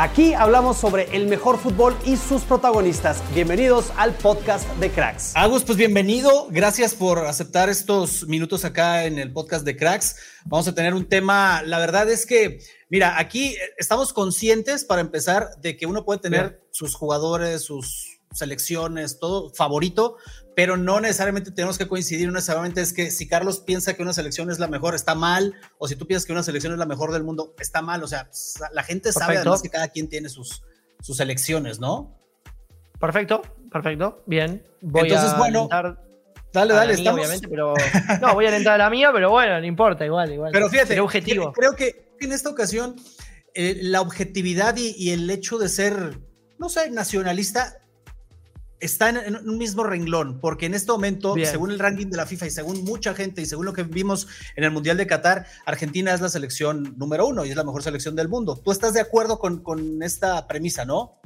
Aquí hablamos sobre el mejor fútbol y sus protagonistas. Bienvenidos al podcast de Cracks. Agus, pues bienvenido. Gracias por aceptar estos minutos acá en el podcast de Cracks. Vamos a tener un tema, la verdad es que Mira, aquí estamos conscientes para empezar de que uno puede tener sus jugadores, sus selecciones, todo favorito, pero no necesariamente tenemos que coincidir. No necesariamente es que si Carlos piensa que una selección es la mejor, está mal, o si tú piensas que una selección es la mejor del mundo, está mal. O sea, pues, la gente sabe además que cada quien tiene sus, sus selecciones, ¿no? Perfecto, perfecto, bien. Voy Entonces, bueno, Dale, dale, estamos... obviamente, pero no, voy a entrar a la mía, pero bueno, no importa, igual, igual. Pero fíjate, objetivo. creo que en esta ocasión eh, la objetividad y, el hecho de ser, no sé, nacionalista está en, un mismo renglón, porque en este momento, según el ranking de la FIFA y según mucha gente y según lo que vimos en el Mundial de Qatar, Argentina es la selección número uno y es la mejor selección del mundo. ¿Tú estás de acuerdo con, esta premisa, no?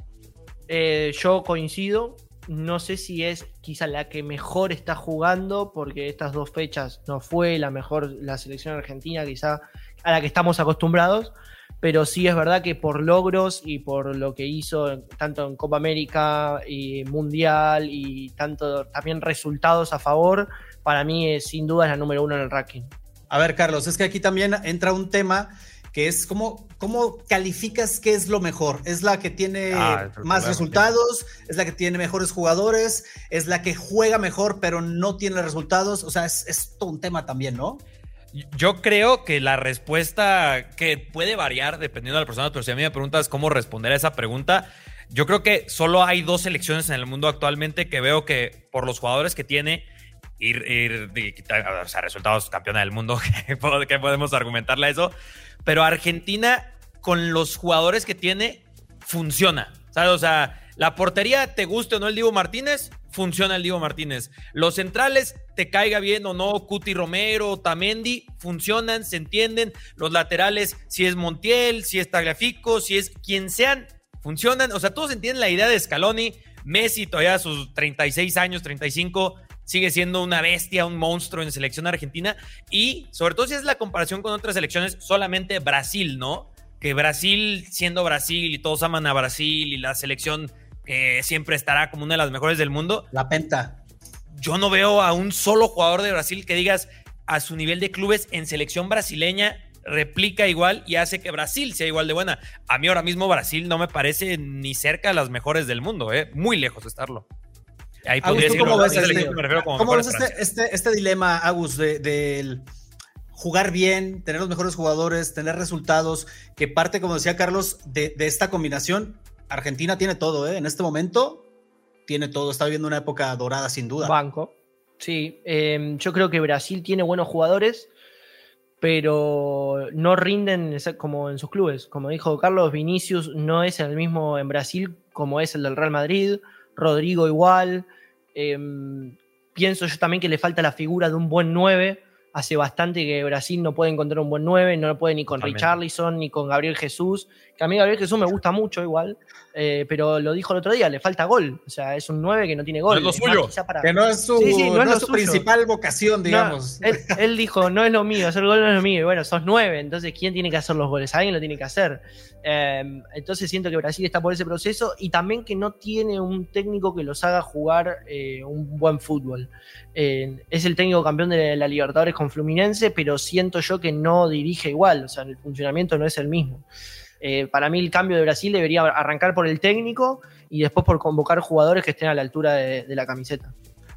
Eh, yo coincido. No sé si es quizá la que mejor está jugando, porque estas dos fechas no fue la mejor la selección argentina, quizá a la que estamos acostumbrados, pero sí es verdad que por logros y por lo que hizo tanto en Copa América y Mundial y tanto también resultados a favor, para mí es, sin duda es la número uno en el ranking. A ver, Carlos, es que aquí también entra un tema que es cómo, cómo calificas qué es lo mejor. ¿Es la que tiene ah, más resultados? ¿Es la que tiene mejores jugadores? ¿Es la que juega mejor pero no tiene resultados? O sea, es, es todo un tema también, ¿no? Yo creo que la respuesta que puede variar dependiendo de la persona, pero si a mí me preguntas cómo responder a esa pregunta, yo creo que solo hay dos selecciones en el mundo actualmente que veo que por los jugadores que tiene, ir, o sea, resultados campeona del mundo, que podemos argumentarle a eso, pero Argentina con los jugadores que tiene funciona. O sea, la portería, te guste o no el Divo Martínez, funciona el Divo Martínez. Los centrales, te caiga bien o no, Cuti Romero, Tamendi, funcionan, se entienden. Los laterales, si es Montiel, si es Tagliafico, si es quien sean, funcionan. O sea, todos entienden la idea de Scaloni. Messi, todavía a sus 36 años, 35, sigue siendo una bestia, un monstruo en selección argentina. Y sobre todo si es la comparación con otras selecciones, solamente Brasil, ¿no? Que Brasil, siendo Brasil y todos aman a Brasil y la selección que siempre estará como una de las mejores del mundo. La penta. Yo no veo a un solo jugador de Brasil que digas a su nivel de clubes en selección brasileña replica igual y hace que Brasil sea igual de buena. A mí ahora mismo Brasil no me parece ni cerca de las mejores del mundo, ¿eh? muy lejos de estarlo. Ahí podría ¿cómo ves, este, ¿cómo ves este, este, este, dilema, Agus, de, jugar bien, tener los mejores jugadores, tener resultados, que parte, como decía Carlos, de, de esta combinación Argentina tiene todo, ¿eh? En este momento tiene todo. Está viviendo una época dorada, sin duda. Banco. Sí, em, yo creo que Brasil tiene buenos jugadores, pero no rinden como en sus clubes. Como dijo Carlos, Vinicius no es el mismo en Brasil como es el del Real Madrid. Rodrigo igual. Em, pienso yo también que le falta la figura de un buen 9 hace bastante que Brasil no puede encontrar un buen 9, no lo puede ni con Richarlison ni con Gabriel Jesús, que a mí Gabriel Jesús me gusta mucho igual, eh, pero lo dijo el otro día, le falta gol, o sea, es un 9 que no tiene gol. No es lo suyo, que no es su, principal vocación, digamos. él, dijo, no es lo mío, hacer gol no es lo mío, y bueno, sos 9, entonces ¿quién tiene que hacer los goles? Alguien lo tiene que hacer. Em, entonces siento que Brasil está por ese proceso y también que no tiene un técnico que los haga jugar eh, un buen fútbol. es el técnico campeón de la Libertadores con Fluminense, pero siento yo que no dirige igual, o sea, el funcionamiento no es el mismo. Eh, para mí el cambio de Brasil debería arrancar por el técnico y después por convocar jugadores que estén a la altura de, la camiseta.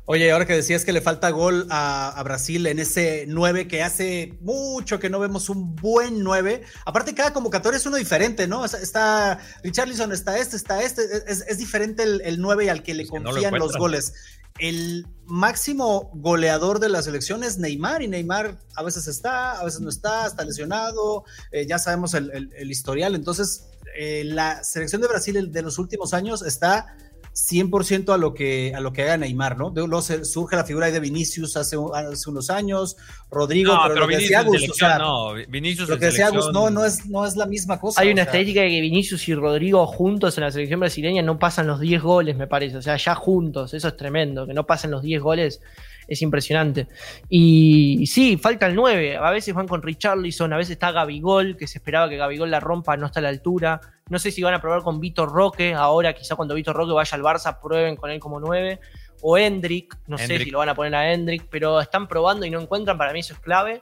Oye, ahora que decías que le falta gol a, Brasil en ese 9 que hace mucho que no vemos un buen 9. Aparte, cada convocatoria es uno diferente, ¿no? Está Richarlison, está este, está este. Es, diferente el, el, 9 al que le confían los goles. El máximo goleador de la selección es Neymar y Neymar a veces está, a veces no está, está lesionado, eh, ya sabemos el, historial. Entonces, eh, la selección de Brasil de los últimos años está 100% a lo que a lo que haga Neymar, ¿no? Luego surge la figura de Vinicius hace, hace unos años, Rodrigo, no, pero, lo que decía Gus, no, Vinicius lo que decía no, no es, no es la misma cosa. Hay una estadística de que Vinicius y Rodrigo juntos en la selección brasileña no pasan los 10 goles, me parece, o sea, ya juntos, eso es tremendo, que no pasen los 10 goles es impresionante. Y, sí, falta el 9. A veces van con Richarlison, a veces está Gabigol, que se esperaba que Gabigol la rompa, no está a la altura. No sé si van a probar con Vitor Roque. Ahora, quizá cuando Vitor Roque vaya al Barça, prueben con él como 9. O Hendrik, no sé si lo van a poner a Hendrik, pero están probando y no encuentran. Para mí eso es clave.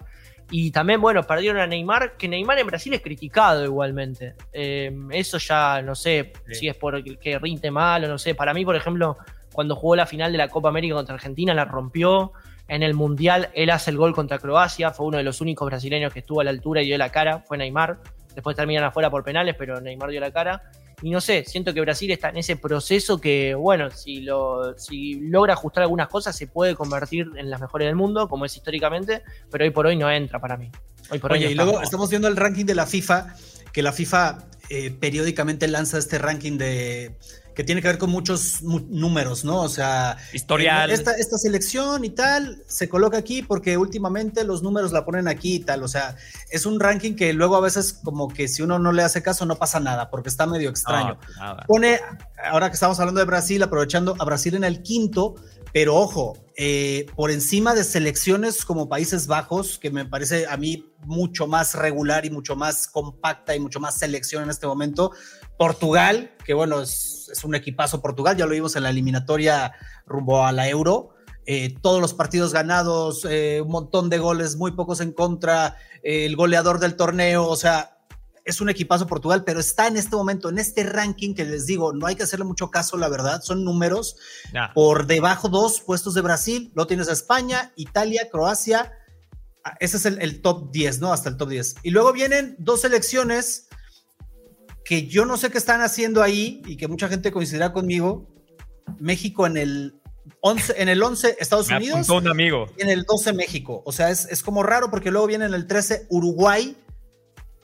Y también, bueno, perdieron a Neymar, que Neymar en Brasil es criticado igualmente. Eh, eso ya no sé si es porque rinde mal o no sé. Para mí, por ejemplo, cuando jugó la final de la Copa América contra Argentina, la rompió. En el Mundial, él hace el gol contra Croacia, fue uno de los únicos brasileños que estuvo a la altura y dio la cara, fue Neymar. Después terminan afuera por penales, pero Neymar dio la cara. Y no sé, siento que Brasil está en ese proceso que, bueno, si, lo, si logra ajustar algunas cosas, se puede convertir en las mejores del mundo, como es históricamente, pero hoy por hoy no entra para mí. Hoy por Oye, y luego estamos viendo el ranking de la FIFA, que la FIFA eh, periódicamente lanza este ranking de que tiene que ver con muchos números, ¿no? O sea, historial. Esta, esta, selección y tal se coloca aquí porque últimamente los números la ponen aquí y tal. O sea, es un ranking que luego a veces como que si uno no le hace caso no pasa nada porque está medio extraño. Pone, ahora que estamos hablando de Brasil, aprovechando a Brasil en el quinto, pero ojo, eh, por encima de selecciones como Países Bajos, que me parece a mí mucho más regular y mucho más compacta y mucho más selección en este momento, Portugal, que bueno, es, un equipazo Portugal, ya lo vimos en la eliminatoria rumbo a la Euro. Eh, todos los partidos ganados, eh, un montón de goles, muy pocos en contra, el goleador del torneo, o sea, es un equipazo Portugal, pero está en este momento, en este ranking que les digo, no hay que hacerle mucho caso, la verdad, son números. Por debajo dos puestos de Brasil, lo tienes a España, Italia, Croacia. Ah, ese es el, top 10, ¿no? Hasta el top 10. Y luego vienen dos selecciones que yo no sé qué están haciendo ahí y que mucha gente coincidirá conmigo. México en el 11, en el 11 Estados Unidos. Un amigo. Y en el 12 México. O sea, es, es como raro porque luego viene en el 13 Uruguay,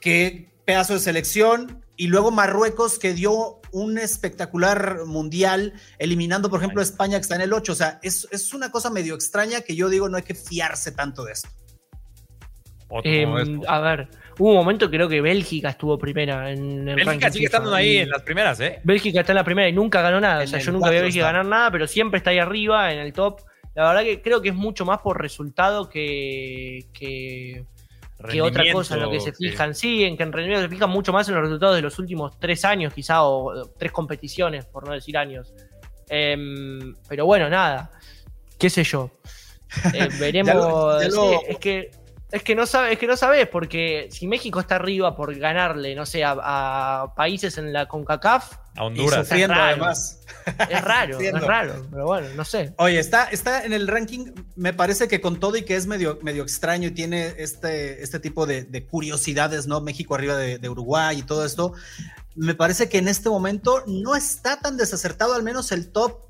que pedazo de selección, y luego Marruecos que dio un espectacular mundial, eliminando, por ejemplo, a España que está en el 8. O sea, es, es, una cosa medio extraña que yo digo no hay que fiarse tanto de esto. Em, a ver, hubo un momento creo que Bélgica estuvo primera en el Bélgica sigue estando ahí en las primeras, ¿eh? Bélgica está en la primera y nunca ganó nada. o sea, yo nunca vi a Bélgica ganar nada, pero siempre está ahí arriba en el top. La verdad que creo que es mucho más por resultado que, que que otra cosa en lo que se fijan. Sí, en que en realidad se fijan mucho más en los resultados de los últimos tres años, quizá, o tres competiciones, por no decir años. Em, pero bueno, nada. ¿Qué sé yo? Eh, veremos. es que es que no sabes, es que no sabes, porque si México está arriba por ganarle, no sé, a, países en la CONCACAF, a Honduras, es raro. además. Es raro, es raro, pero bueno, no sé. Oye, está, está en el ranking, me parece que con todo y que es medio, medio extraño y tiene este, este tipo de, curiosidades, ¿no? México arriba de, de Uruguay y todo esto, me parece que en este momento no está tan desacertado, al menos el top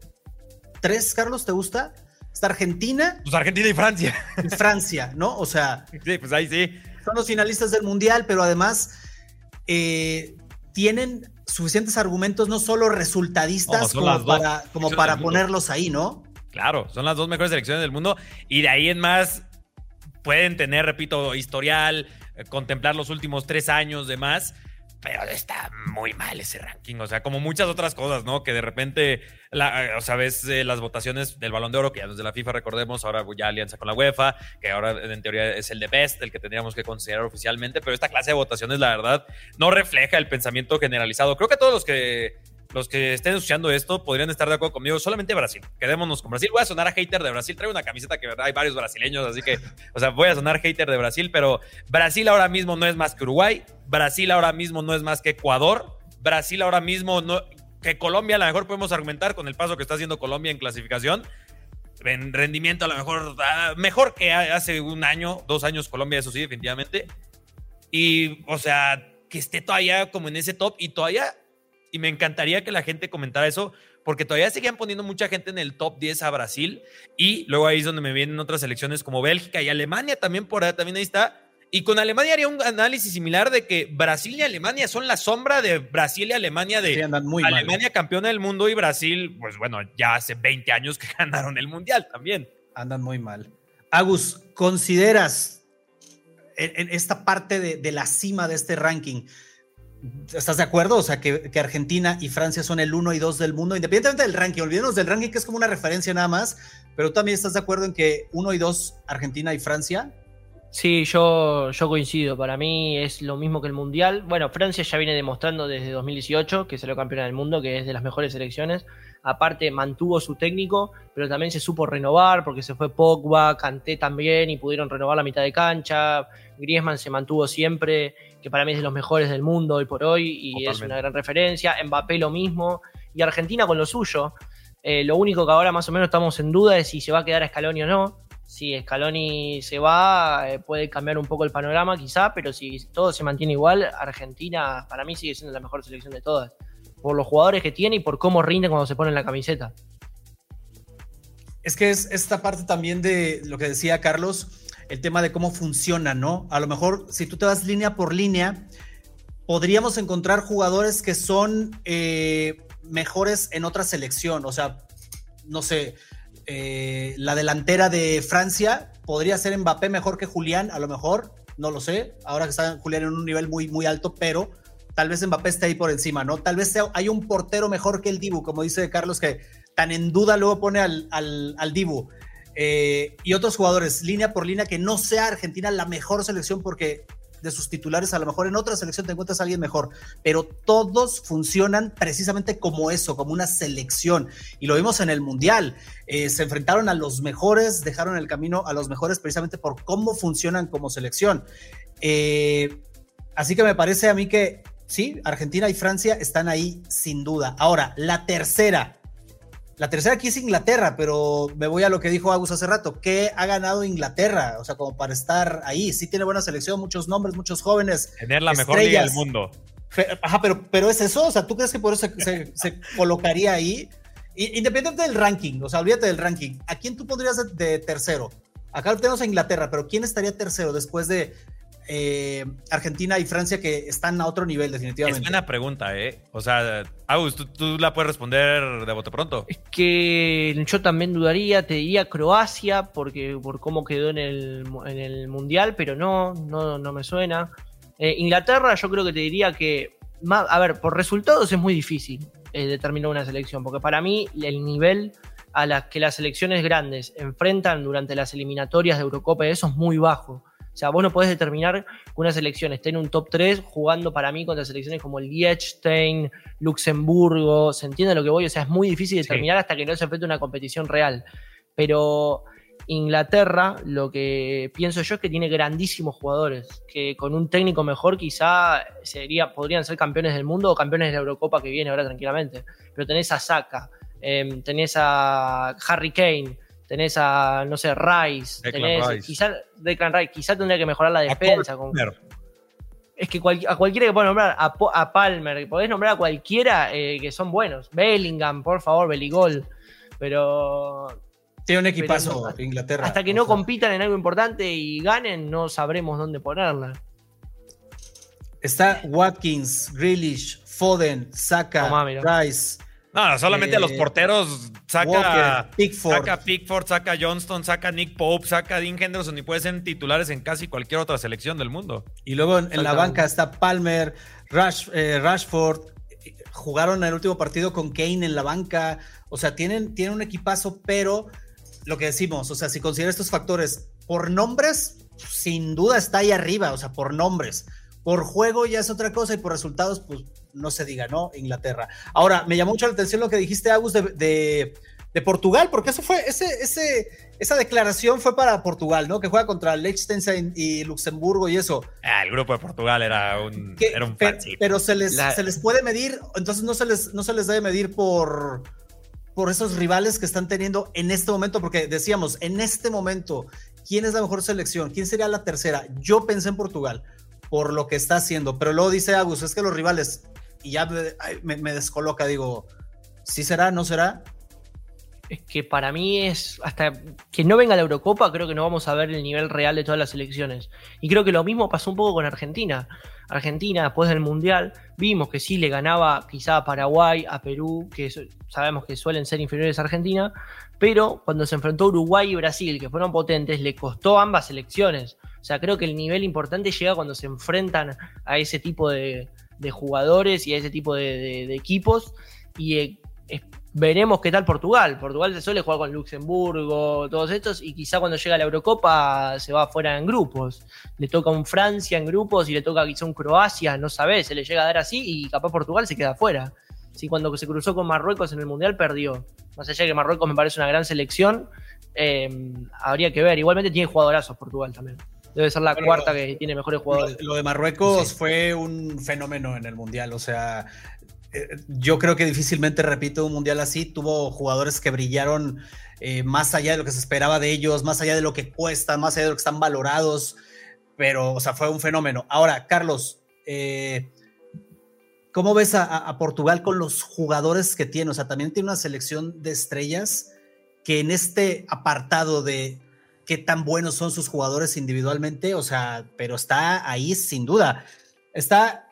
3, Carlos, ¿te gusta? Está Argentina. Pues Argentina y Francia. Y Francia, ¿no? O sea. Sí, pues ahí sí. Son los finalistas del Mundial, pero además eh, tienen suficientes argumentos, no solo resultadistas, como, para, como para ponerlos ahí, ¿no? Claro, son las dos mejores selecciones del mundo. Y de ahí en más pueden tener, repito, historial, eh, contemplar los últimos tres años de más pero está muy mal ese ranking. O sea, como muchas otras cosas, ¿no? Que de repente, la, o sea, ves eh, las votaciones del Balón de Oro, que ya desde la FIFA recordemos, ahora ya alianza con la UEFA, que ahora en teoría es el de Best, el que tendríamos que considerar oficialmente, pero esta clase de votaciones, la verdad, no refleja el pensamiento generalizado. Creo que todos los que los que estén escuchando esto podrían estar de acuerdo conmigo. Solamente Brasil. Quedémonos con Brasil. Voy a sonar a hater de Brasil. Traigo una camiseta que hay varios brasileños, así que, o sea, voy a sonar hater de Brasil, pero Brasil ahora mismo no es más que Uruguay. Brasil ahora mismo no es más que Ecuador. Brasil ahora mismo no. Que Colombia, a lo mejor podemos argumentar con el paso que está haciendo Colombia en clasificación. en rendimiento a lo mejor ah, mejor que hace un año, dos años Colombia, eso sí, definitivamente. Y, o sea, que esté todavía como en ese top y todavía, y me encantaría que la gente comentara eso, porque todavía seguían poniendo mucha gente en el top 10 a Brasil y luego ahí es donde me vienen otras selecciones como Bélgica y Alemania también por ahí, también ahí está. Y con Alemania haría un análisis similar de que Brasil y Alemania son la sombra de Brasil y Alemania de Alemania campeona del mundo y Brasil, pues bueno, ya hace 20 años que ganaron el mundial también. Andan muy mal. Agus, ¿consideras en, esta parte de, de la cima de este ranking? ¿Estás de acuerdo? O sea, que, Argentina y Francia son el 1 y 2 del mundo, independientemente del ranking. Olvídenos del ranking, que es como una referencia nada más. Pero también estás de acuerdo en que 1 y 2 Argentina y Francia. Sí, yo, yo coincido. Para mí es lo mismo que el Mundial. Bueno, Francia ya viene demostrando desde 2018 que salió campeona del mundo, que es de las mejores selecciones. Aparte, mantuvo su técnico, pero también se supo renovar porque se fue Pogba, Kanté también y pudieron renovar la mitad de cancha. Griezmann se mantuvo siempre que para mí es de los mejores del mundo hoy por hoy y es una gran referencia. Mbappé lo mismo. Y Argentina con lo suyo. Eh, lo único que ahora más o menos estamos en duda es si se va a quedar a Scaloni o no. Si Scaloni se va, eh, puede cambiar un poco el panorama quizá, pero si todo se mantiene igual, Argentina para mí sigue siendo la mejor selección de todas. Por los jugadores que tiene y por cómo rinde cuando se pone en la camiseta. Es que es esta parte también de lo que decía Carlos, el tema de cómo funciona, ¿no? A lo mejor si tú te vas línea por línea, podríamos encontrar jugadores que son eh, mejores en otra selección, o sea, no sé, eh, la delantera de Francia podría ser Mbappé mejor que Julián, a lo mejor, no lo sé, ahora que está Julián en un nivel muy, muy alto, pero tal vez Mbappé esté ahí por encima, ¿no? Tal vez hay un portero mejor que el Dibu, como dice Carlos, que tan en duda luego pone al, al, al Dibu. Eh, y otros jugadores, línea por línea, que no sea Argentina la mejor selección porque de sus titulares, a lo mejor en otra selección te encuentras a alguien mejor, pero todos funcionan precisamente como eso, como una selección. Y lo vimos en el Mundial. Eh, se enfrentaron a los mejores, dejaron el camino a los mejores precisamente por cómo funcionan como selección. Eh, así que me parece a mí que sí, Argentina y Francia están ahí sin duda. Ahora, la tercera, la tercera aquí es Inglaterra, pero me voy a lo que dijo Agus hace rato. ¿Qué ha ganado Inglaterra? O sea, como para estar ahí. Sí tiene buena selección, muchos nombres, muchos jóvenes. Tener la mejor liga del mundo. Ajá, pero, pero es eso. O sea, ¿tú crees que por eso se, colocaría ahí? Independiente del ranking, o sea, olvídate del ranking. ¿A quién tú pondrías de, tercero? Acá tenemos a Inglaterra, pero ¿quién estaría tercero después de eh, Argentina y Francia que están a otro nivel definitivamente. Es buena pregunta, ¿eh? O sea, Agus, ¿tú, la puedes responder de bote pronto. Es que yo también dudaría, te diría Croacia, porque por cómo quedó en el, en el Mundial, pero no, no, no me suena. Eh, Inglaterra yo creo que te diría que, a ver, por resultados es muy difícil eh, determinar una selección, porque para mí el nivel a las que las selecciones grandes enfrentan durante las eliminatorias de Eurocopa eso es muy bajo. O sea, vos no podés determinar que una selección esté en un top 3 jugando para mí contra selecciones como el Liechtenstein, Luxemburgo, ¿se entiende lo que voy? O sea, es muy difícil determinar hasta que no se enfrente una competición real. Pero Inglaterra, lo que pienso yo es que tiene grandísimos jugadores, que con un técnico mejor quizá sería, podrían ser campeones del mundo o campeones de la Eurocopa que viene ahora tranquilamente. Pero tenés a Saka, em, tenés a Harry Kane, tenés a, no sé, Rice, tenés, Rice. quizá Declan Rice, quizá tendría que mejorar la defensa. es que a cualquiera que pueda nombrar, a, Palmer, podés nombrar a cualquiera eh, que son buenos. Bellingham, por favor, Beligol, pero... Tiene un equipazo Inglaterra. Hasta que no compitan en algo importante y ganen, no sabremos dónde ponerla. Está Watkins, Grealish, Foden, Saka, Rice, no, solamente a los eh, porteros saca Pickford. saca Pickford, saca Johnston, saca Nick Pope, saca Dean Henderson y puede ser titulares en casi cualquier otra selección del mundo. Y luego en, la banca está Palmer, eh, Rashford. Jugaron el último partido con Kane en la banca. O sea, tienen, tienen un equipazo, pero lo que decimos, o sea, si consideras estos factores por nombres, sin duda está ahí arriba, o sea, por nombres. Por juego ya es otra cosa y por resultados, pues no se diga, ¿no? Inglaterra. Ahora, me llamó mucho la atención lo que dijiste, Agus, de, Portugal, porque eso fue, ese, ese, esa declaración fue para Portugal, ¿no? Que juega contra Liechtenstein y Luxemburgo y eso. Ah, el grupo de Portugal era un, era un Pero, se les, se les puede medir, entonces no se les, no se les debe medir por por esos rivales que están teniendo en este momento, porque decíamos, en este momento, ¿quién es la mejor selección? ¿Quién sería la tercera? Yo pensé en Portugal por lo que está haciendo, pero luego dice Agus, es que los rivales, y ya me, descoloca, digo, ¿sí será? ¿No será? es que para mí es hasta que no venga la Eurocopa, creo que no vamos a ver el nivel real de todas las selecciones. Y creo que lo mismo pasó un poco con Argentina. Argentina, después del Mundial, vimos que sí le ganaba quizá a Paraguay, a Perú, que sabemos que suelen ser inferiores a Argentina, pero cuando se enfrentó Uruguay y Brasil, que fueron potentes, le costó ambas selecciones. O sea, creo que el nivel importante llega cuando se enfrentan a ese tipo de, jugadores y a ese tipo de, equipos. Y eh, Veremos qué tal Portugal. Portugal se suele jugar con Luxemburgo, todos estos, y quizá cuando llega la Eurocopa se va fuera en grupos. Le toca un Francia en grupos y le toca quizá un Croacia, no sabes, se le llega a dar así y capaz Portugal se queda fuera. Sí, cuando se cruzó con Marruecos en el Mundial perdió. Más allá de que Marruecos me parece una gran selección, em, habría que ver. Igualmente tiene jugadorazos Portugal también. Debe ser la cuarta que tiene mejores jugadores. Lo, de Marruecos fue un fenómeno en el Mundial. O sea, eh, yo creo que difícilmente repito un mundial así. Tuvo jugadores que brillaron eh, más allá de lo que se esperaba de ellos, más allá de lo que cuestan, más allá de lo que están valorados. Pero, o sea, fue un fenómeno. Ahora, Carlos, eh, ¿cómo ves a, Portugal con los jugadores que tiene? O sea, también tiene una selección de estrellas que en este apartado de qué tan buenos son sus jugadores individualmente, o sea, pero está ahí sin duda. Está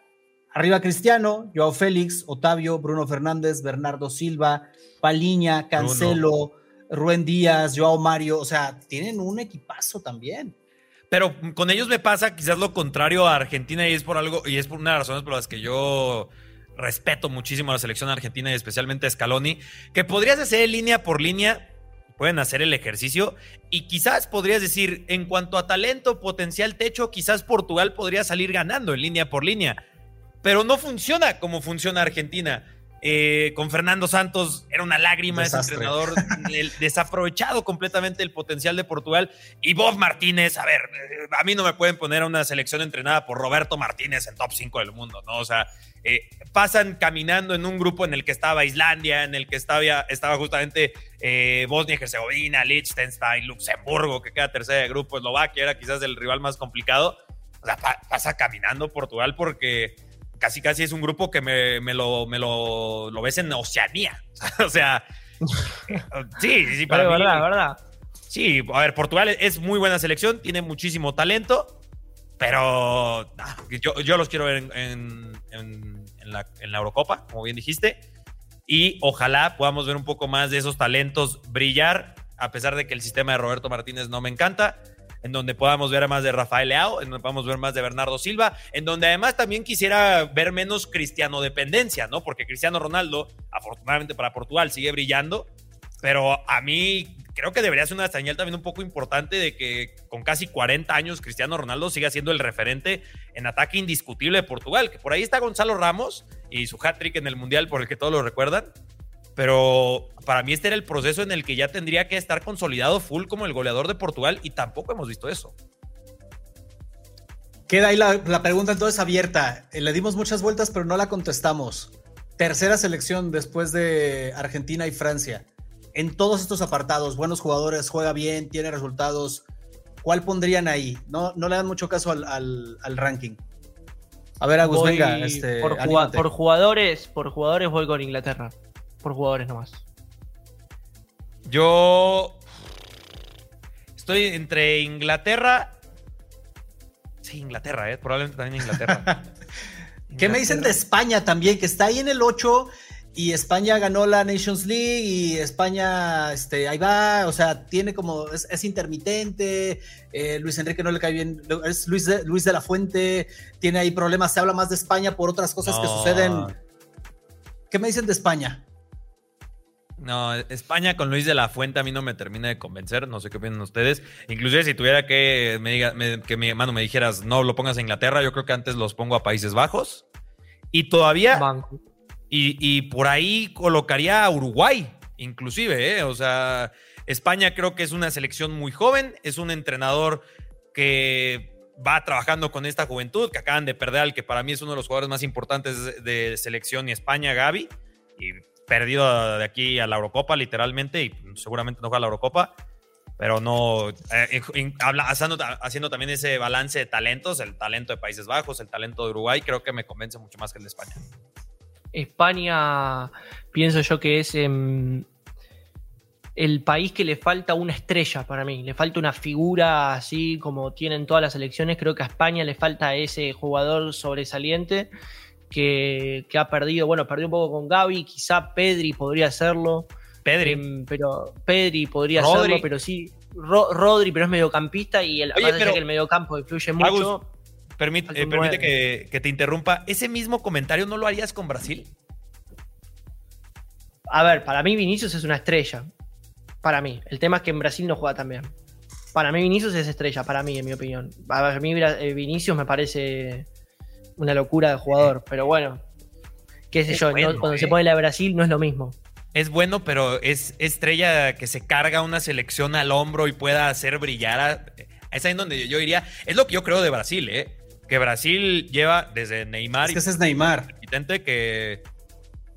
Arriba Cristiano, Joao Félix, Otavio, Bruno Fernández, Bernardo Silva, Paliña, Cancelo, Ruen Díaz, Joao Mario, o sea, tienen un equipazo también. Pero con ellos me pasa quizás lo contrario a Argentina y es por algo, y es por una de las razones por las que yo respeto muchísimo a la selección argentina y especialmente a Scaloni, que podrías hacer línea por línea, pueden hacer el ejercicio y quizás podrías decir, en cuanto a talento, potencial, techo, quizás Portugal podría salir ganando en línea por línea pero no funciona como funciona Argentina. Eh, con Fernando Santos era una lágrima ese entrenador, desaprovechado completamente el potencial de Portugal. Y Bob Martínez, a ver, eh, a mí no me pueden poner a una selección entrenada por Roberto Martínez en top 5 del mundo, ¿no? O sea, eh, pasan caminando en un grupo en el que estaba Islandia, en el que estaba, estaba justamente Bosnia y Herzegovina, Liechtenstein, Luxemburgo, que queda tercera de grupo, Eslovaquia era quizás el rival más complicado. O sea, pasa caminando Portugal porque casi casi es un grupo que me, lo, me lo, lo, ves en Oceanía. o sea, sí, sí, para mí, verdad, verdad. Sí, a ver, Portugal es muy buena selección, tiene muchísimo talento, pero yo, los quiero ver en, la, en la Eurocopa, como bien dijiste, y ojalá podamos ver un poco más de esos talentos brillar, a pesar de que el sistema de Roberto Martínez no me encanta en donde podamos ver más de Rafael Leao, en donde podamos ver más de Bernardo Silva, en donde además también quisiera ver menos cristiano dependencia, ¿no? Porque Cristiano Ronaldo, afortunadamente para Portugal, sigue brillando, pero a mí creo que debería ser una señal también un poco importante de que con casi 40 años Cristiano Ronaldo siga siendo el referente en ataque indiscutible de Portugal, que por ahí está Gonzalo Ramos y su hat-trick en el Mundial por el que todos lo recuerdan, pero para mí este era el proceso en el que ya tendría que estar consolidado full como el goleador de Portugal y tampoco hemos visto eso. Queda ahí la, pregunta entonces abierta. Eh, le dimos muchas vueltas, pero no la contestamos. Tercera selección después de Argentina y Francia. En todos estos apartados, buenos jugadores, juega bien, tiene resultados. ¿Cuál pondrían ahí? No, no le dan mucho caso al, ranking. A ver, Agus, venga. Este, por, por, jugadores, por jugadores voy con Inglaterra por jugadores nomás. Yo estoy entre Inglaterra. Sí, Inglaterra, ¿eh? probablemente también Inglaterra. ¿Qué me dicen de España también? Que está ahí en el 8 y España ganó la Nations League y España, este, ahí va, o sea, tiene como, es, intermitente, eh, Luis Enrique no le cae bien, es Luis de, Luis de la Fuente, tiene ahí problemas, se habla más de España por otras cosas que suceden. ¿Qué me dicen de España? No, España con Luis de la Fuente a mí no me termina de convencer. No sé qué opinan ustedes. Inclusive si tuviera que me diga, que mi hermano me dijeras, no lo pongas a Inglaterra, yo creo que antes los pongo a Países Bajos. Y todavía. Y, y, por ahí colocaría a Uruguay, inclusive, ¿eh? O sea, España creo que es una selección muy joven. Es un entrenador que va trabajando con esta juventud, que acaban de perder al que para mí es uno de los jugadores más importantes de selección y España, Gaby. Y perdido de aquí a la Eurocopa, literalmente, y seguramente no juega a la Eurocopa, pero no, eh, haciendo, también ese balance de talentos, el talento de Países Bajos, el talento de Uruguay, creo que me convence mucho más que el de España. España, pienso yo que es em, el país que le falta una estrella para mí, le falta una figura así como tienen todas las elecciones, creo que a España le falta ese jugador sobresaliente que, ha perdido, bueno, perdió un poco con Gaby, quizá Pedri podría hacerlo. Pedri. Em, pero Pedri podría hacerlo, pero sí. Rodri, pero es mediocampista y el, Oye, que el mediocampo influye mucho. permite, eh, permite que, te interrumpa. ¿Ese mismo comentario no lo harías con Brasil? A ver, para mí Vinicius es una estrella. Para mí. El tema es que en Brasil no juega tan bien. Para mí Vinicius es estrella, para mí, en mi opinión. A mí eh, Vinicius me parece una locura de jugador, pero bueno, qué sé yo, cuando se eh. pone la Brasil no es lo mismo. Es bueno, pero es estrella que se carga una selección al hombro y pueda hacer brillar. es ahí donde yo diría, es lo que yo creo de Brasil, ¿eh? Que Brasil lleva desde Neymar. Es que ese es Neymar. Evidente que,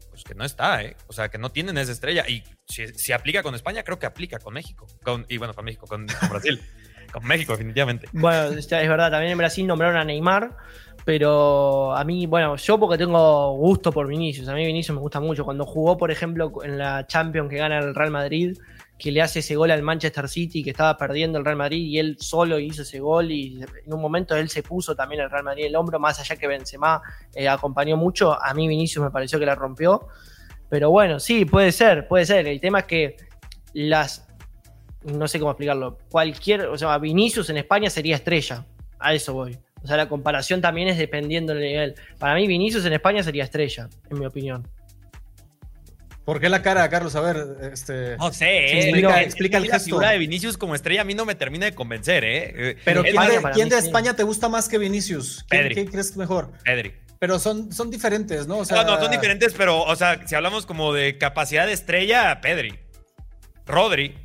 pues que no está, ¿eh? O sea, que no tienen esa estrella. Y si, aplica con España, creo que aplica con México. Con, y bueno, con México, con, con Brasil. con México, definitivamente. Bueno, es verdad, también en Brasil nombraron a Neymar pero a mí, bueno, yo porque tengo gusto por Vinicius, a mí Vinicius me gusta mucho. Cuando jugó, por ejemplo, en la Champions que gana el Real Madrid, que le hace ese gol al Manchester City, que estaba perdiendo el Real Madrid y él solo hizo ese gol y en un momento él se puso también el Real Madrid el hombro, más allá que Benzema eh, acompañó mucho, a mí Vinicius me pareció que la rompió. Pero bueno, sí, puede ser, puede ser. El tema es que las, no sé cómo explicarlo, cualquier, o sea, Vinicius en España sería estrella, a eso voy. O sea, la comparación también es dependiendo del nivel. Para mí, Vinicius en España sería estrella, en mi opinión. ¿Por qué la cara, Carlos? A ver, este. No sé, explica, explica el gesto. La figura de Vinicius como estrella a mí no me termina de convencer, ¿eh? Pero ¿quién, de, España te gusta más que Vinicius? ¿Quién, Pedri. ¿quién crees mejor? Pedri. Pero son, son diferentes, ¿no? O sea, no, no, son diferentes, pero, o sea, si hablamos como de capacidad de estrella, Pedri. Rodri.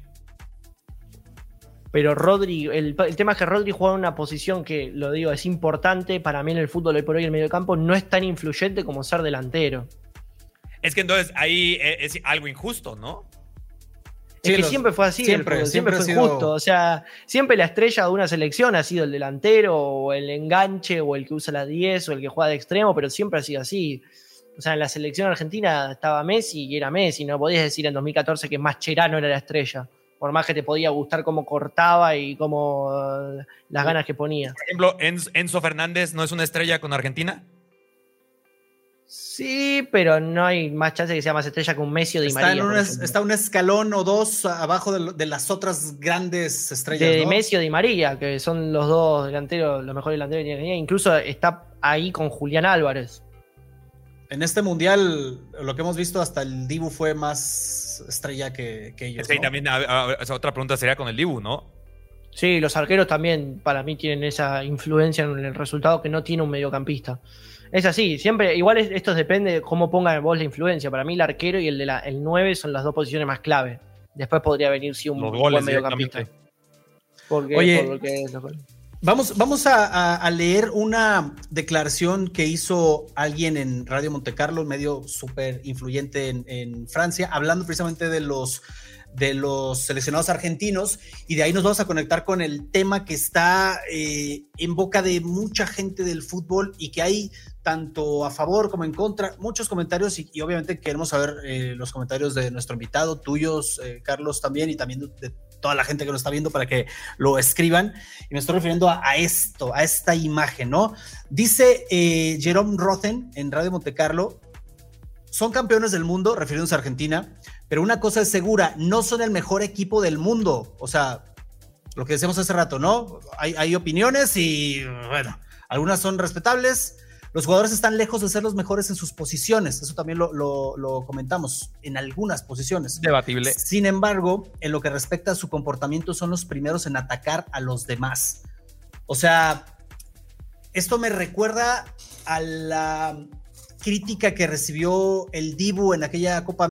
Pero Rodri, el, tema es que Rodri juega en una posición que, lo digo, es importante para mí en el fútbol hoy por hoy el medio campo, no es tan influyente como ser delantero. Es que entonces ahí e, es algo injusto, ¿no? Es que siempre fue así, siempre, siempre, fue injusto. O sea, siempre la estrella de una selección ha sido el delantero, o el enganche, o el que usa la 10, o el que juega de extremo, pero siempre ha sido así. O sea, en la selección argentina estaba Messi y era Messi. No podías decir en 2014 que Mascherano era la estrella por más que te podía gustar cómo cortaba y cómo eh, las ganas que ponía. Por ejemplo, Enzo Fernández no es una estrella con Argentina. Sí, pero no hay más chance de que sea más estrella que un Messi o Di está María. está un escalón o dos abajo de, las otras grandes estrellas. De Messi o Di María, que son los dos delanteros, los mejores delanteros que tiene. Incluso está ahí con Julián Álvarez. En este mundial, lo que hemos visto hasta el Dibu fue más estrella que, ellos. Es que también otra pregunta sería con el Dibu, ¿no? Sí, los arqueros también para mí tienen esa influencia en el resultado que no tiene un mediocampista. Es así, siempre, igual esto depende de cómo pongan vos la influencia. Para mí el arquero y el de la, el 9 son las dos posiciones más clave. Después podría venir si un buen mediocampista. Porque, Oye, Vamos, vamos a, leer una declaración que hizo alguien en Radio Montecarlo, un medio súper influyente en, Francia, hablando precisamente de los, de los seleccionados argentinos. Y de ahí nos vamos a conectar con el tema que está eh, en boca de mucha gente del fútbol y que hay tanto a favor como en contra, muchos comentarios y, obviamente queremos saber eh, los comentarios de nuestro invitado, tuyos, eh, Carlos también y también de toda la gente que lo está viendo para que lo escriban. Y me estoy refiriendo a, esto, a esta imagen, ¿no? Dice eh, Jerome Rothen en Radio Montecarlo, son campeones del mundo, refiriéndose a Argentina, pero una cosa es segura, no son el mejor equipo del mundo. O sea, lo que decíamos hace rato, ¿no? Hay, hay opiniones y, bueno, algunas son respetables, los jugadores están lejos de ser los mejores en sus posiciones, eso también lo, comentamos, en algunas posiciones. Debatible. Sin embargo, en lo que respecta a su comportamiento, son los primeros en atacar a los demás. O sea, esto me recuerda a la crítica que recibió el Dibu en aquella Copa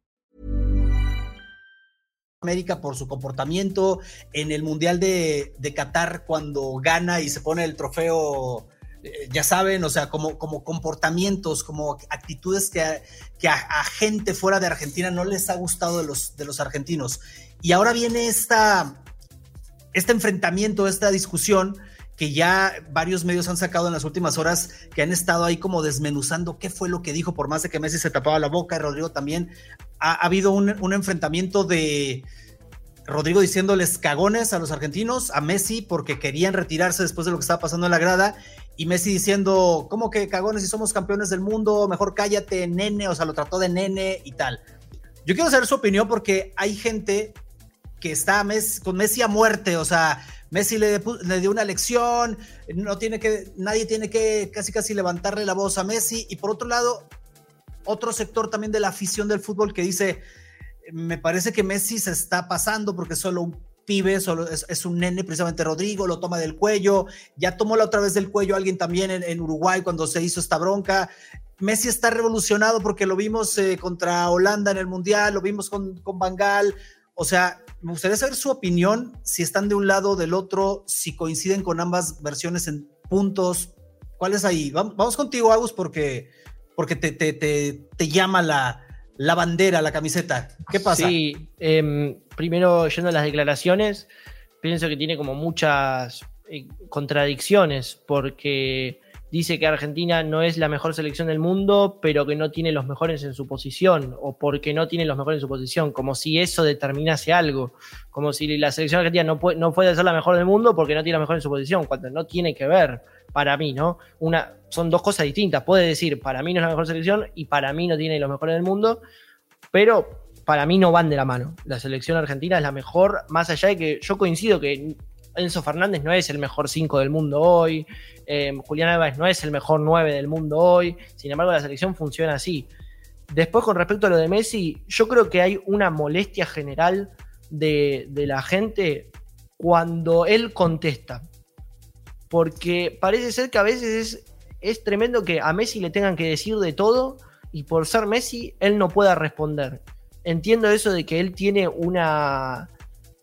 América por su comportamiento en el Mundial de, de Qatar cuando gana y se pone el trofeo, eh, ya saben, o sea, como, como comportamientos, como actitudes que, que a, a gente fuera de Argentina no les ha gustado de los, de los argentinos. Y ahora viene esta, este enfrentamiento, esta discusión que ya varios medios han sacado en las últimas horas, que han estado ahí como desmenuzando qué fue lo que dijo, por más de que Messi se tapaba la boca y Rodrigo también, ha, ha habido un, enfrentamiento de Rodrigo diciéndoles cagones a los argentinos, a Messi porque querían retirarse después de lo que estaba pasando en la grada, y Messi diciendo, ¿cómo que cagones si somos campeones del mundo? Mejor cállate, nene, o sea, lo trató de nene y tal. Yo quiero saber su opinión porque hay gente que está con Messi a muerte, o sea, Messi le, le, dio una lección, no tiene que, nadie tiene que casi casi levantarle la voz a Messi. Y por otro lado, otro sector también de la afición del fútbol que dice, me parece que Messi se está pasando porque solo un pibe, solo es, un nene, precisamente Rodrigo, lo toma del cuello, ya tomó la otra vez del cuello alguien también en, en Uruguay cuando se hizo esta bronca. Messi está revolucionado porque lo vimos eh, contra Holanda en el Mundial, lo vimos con, con Bangal, o sea, me gustaría saber su opinión, si están de un lado o del otro, si coinciden con ambas versiones en puntos. ¿Cuál es ahí? Vamos, contigo, Agus, porque, porque te, te, te, te llama la, la, bandera, la camiseta. ¿Qué pasa? Sí, eh, primero yendo a las declaraciones, pienso que tiene como muchas eh, contradicciones, porque dice que Argentina no es la mejor selección del mundo, pero que no tiene los mejores en su posición, o porque no tiene los mejores en su posición, como si eso determinase algo, como si la selección argentina no puede, no puede ser la mejor del mundo porque no tiene la mejor en su posición, cuando no tiene que ver, para mí, ¿no? Una, son dos cosas distintas, puede decir, para mí no es la mejor selección y para mí no tiene los mejores del mundo, pero para mí no van de la mano. La selección argentina es la mejor, más allá de que yo coincido que Enzo Fernández no es el mejor 5 del mundo hoy, eh, Julián Álvarez no es el mejor 9 del mundo hoy, sin embargo la selección funciona así. Después con respecto a lo de Messi, yo creo que hay una molestia general de, la gente cuando él contesta, porque parece ser que a veces es, es tremendo que a Messi le tengan que decir de todo y por ser Messi él no pueda responder. Entiendo eso de que él tiene una...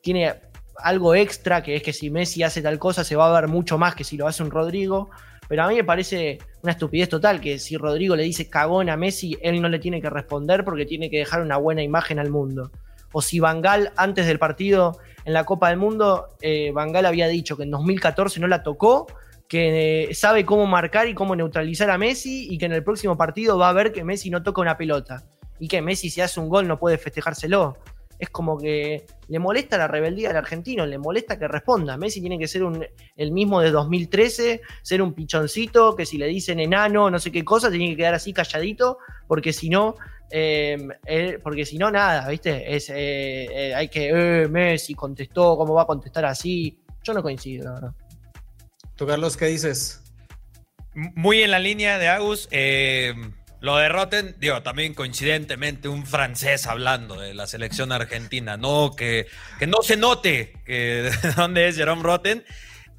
Tiene algo extra, que es que si Messi hace tal cosa se va a ver mucho más que si lo hace un Rodrigo. Pero a mí me parece una estupidez total que si Rodrigo le dice cagón a Messi, él no le tiene que responder porque tiene que dejar una buena imagen al mundo. O si Bangal antes del partido en la Copa del Mundo, eh, Bangal había dicho que en 2014 no la tocó, que eh, sabe cómo marcar y cómo neutralizar a Messi y que en el próximo partido va a ver que Messi no toca una pelota y que Messi si hace un gol no puede festejárselo es como que le molesta la rebeldía del argentino, le molesta que responda. Messi tiene que ser un, el mismo de 2013, ser un pichoncito, que si le dicen enano, no sé qué cosa, tiene que quedar así calladito, porque si no, eh, eh, porque si no, nada, ¿viste? Es, eh, hay que, Messi contestó, ¿cómo va a contestar así? Yo no coincido, la verdad. ¿Tú, Carlos, qué dices? Muy en la línea de Agus. Eh, lo derroten, digo, también coincidentemente un francés hablando de la selección argentina, ¿no? Que, que no se note dónde es Jerome Rotten.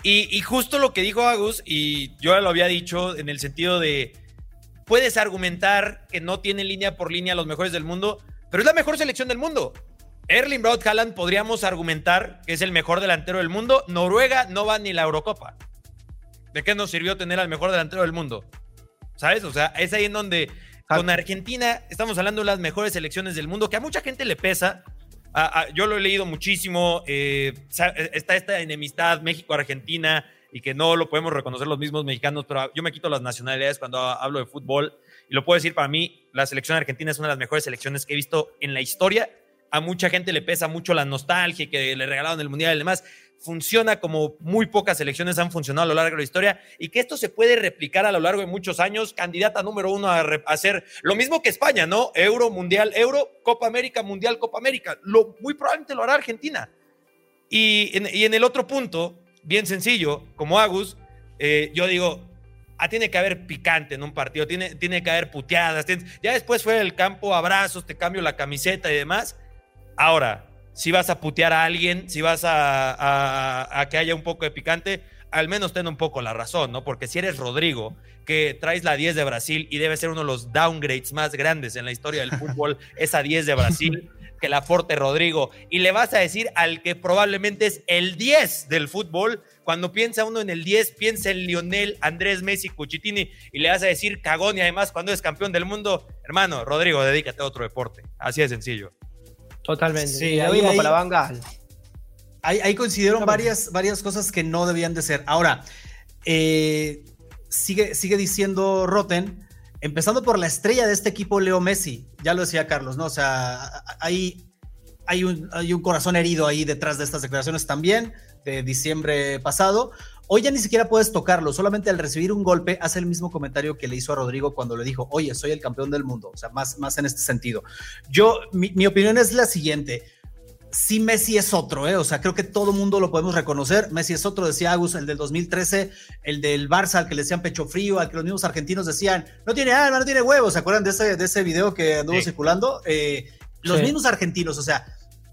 Y, justo lo que dijo Agus, y yo lo había dicho en el sentido de, puedes argumentar que no tiene línea por línea los mejores del mundo, pero es la mejor selección del mundo. Erling Braut Haaland podríamos argumentar que es el mejor delantero del mundo. Noruega no va ni la Eurocopa. ¿De qué nos sirvió tener al mejor delantero del mundo? ¿Sabes? O sea, es ahí en donde con Argentina estamos hablando de las mejores selecciones del mundo, que a mucha gente le pesa. A, a, yo lo he leído muchísimo. Eh, está esta enemistad México-Argentina y que no lo podemos reconocer los mismos mexicanos, pero yo me quito las nacionalidades cuando hablo de fútbol. Y lo puedo decir para mí, la selección argentina es una de las mejores selecciones que he visto en la historia. A mucha gente le pesa mucho la nostalgia que le regalaron el mundial y demás. Funciona como muy pocas selecciones han funcionado a lo largo de la historia y que esto se puede replicar a lo largo de muchos años, candidata número uno a hacer lo mismo que España, ¿no? Euro, Mundial, Euro, Copa América, Mundial, Copa América. Lo, muy probablemente lo hará Argentina. Y en, el otro punto, bien sencillo, como Agus, eh, yo digo, ah, tiene que haber picante en un partido, tiene, tiene que haber puteadas. ya después fue el campo, abrazos, te cambio la camiseta y demás. Ahora, si vas a putear a alguien, si vas a, que haya un poco de picante, al menos ten un poco la razón, ¿no? Porque si eres Rodrigo, que traes la 10 de Brasil y debe ser uno de los downgrades más grandes en la historia del fútbol, esa 10 de Brasil, que la Forte Rodrigo, y le vas a decir al que probablemente es el 10 del fútbol, cuando piensa uno en el 10, piensa en Lionel, Andrés Messi, Cuchitini, y le vas a decir cagón y además cuando es campeón del mundo, hermano, Rodrigo, dedícate a otro deporte. Así de sencillo. Totalmente. Sí, lo mismo para Bangal. Ahí, ahí coincidieron varias, varias cosas que no debían de ser. Ahora, eh, sigue, sigue diciendo Roten, empezando por la estrella de este equipo, Leo Messi. Ya lo decía Carlos, ¿no? O sea, hay, hay, un, hay un corazón herido ahí detrás de estas declaraciones también, de diciembre pasado. Hoy ya ni siquiera puedes tocarlo, solamente al recibir un golpe hace el mismo comentario que le hizo a Rodrigo cuando le dijo, oye, soy el campeón del mundo, o sea, más, más en este sentido. Yo, mi, opinión es la siguiente, sí Messi es otro, ¿eh? o sea, creo que todo mundo lo podemos reconocer. Messi es otro, decía Agus, el del 2013, el del Barça, al que le decían pecho frío, al que los mismos argentinos decían, no tiene alma, no tiene huevos. ¿Se acuerdan de ese, de ese video que anduvo circulando? Eh, los mismos argentinos, o sea,